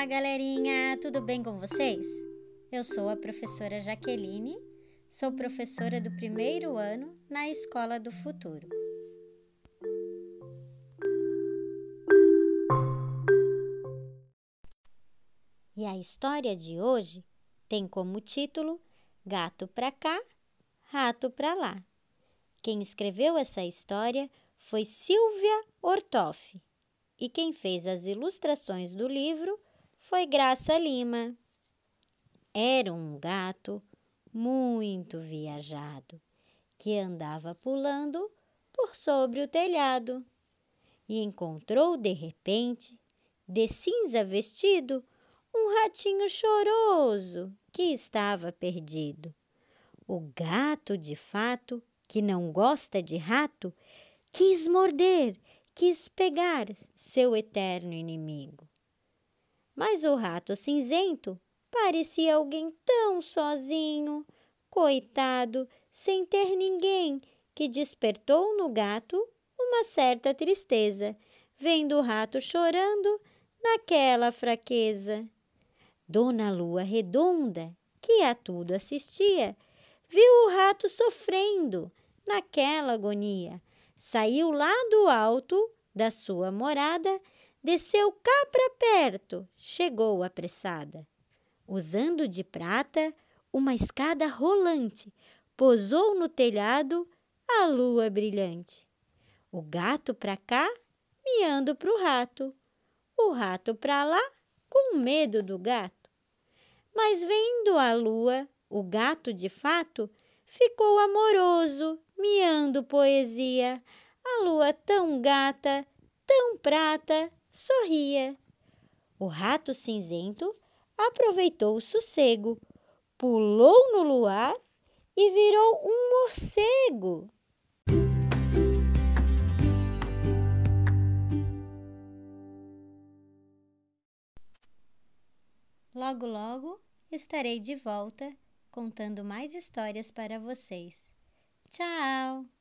Olá, galerinha! Tudo bem com vocês? Eu sou a professora Jaqueline, sou professora do primeiro ano na Escola do Futuro. E a história de hoje tem como título Gato pra cá, Rato pra lá. Quem escreveu essa história foi Silvia Ortoff e quem fez as ilustrações do livro foi Graça Lima. Era um gato muito viajado que andava pulando por sobre o telhado e encontrou de repente, de cinza vestido, um ratinho choroso que estava perdido. O gato, de fato, que não gosta de rato, quis morder quis pegar seu eterno inimigo. Mas o rato cinzento parecia alguém tão sozinho, coitado, sem ter ninguém, que despertou no gato uma certa tristeza, vendo o rato chorando naquela fraqueza. Dona Lua Redonda, que a tudo assistia, viu o rato sofrendo naquela agonia saiu lá do alto da sua morada, desceu cá para perto, chegou apressada. Usando de prata uma escada rolante, posou no telhado a lua brilhante. O gato para cá, miando pro rato, o rato para lá, com medo do gato. Mas vendo a lua, o gato de fato ficou amoroso, miando poesia. A lua tão gata, tão prata, sorria. O rato cinzento aproveitou o sossego, pulou no luar e virou um morcego. Logo, logo estarei de volta contando mais histórias para vocês. Tchau!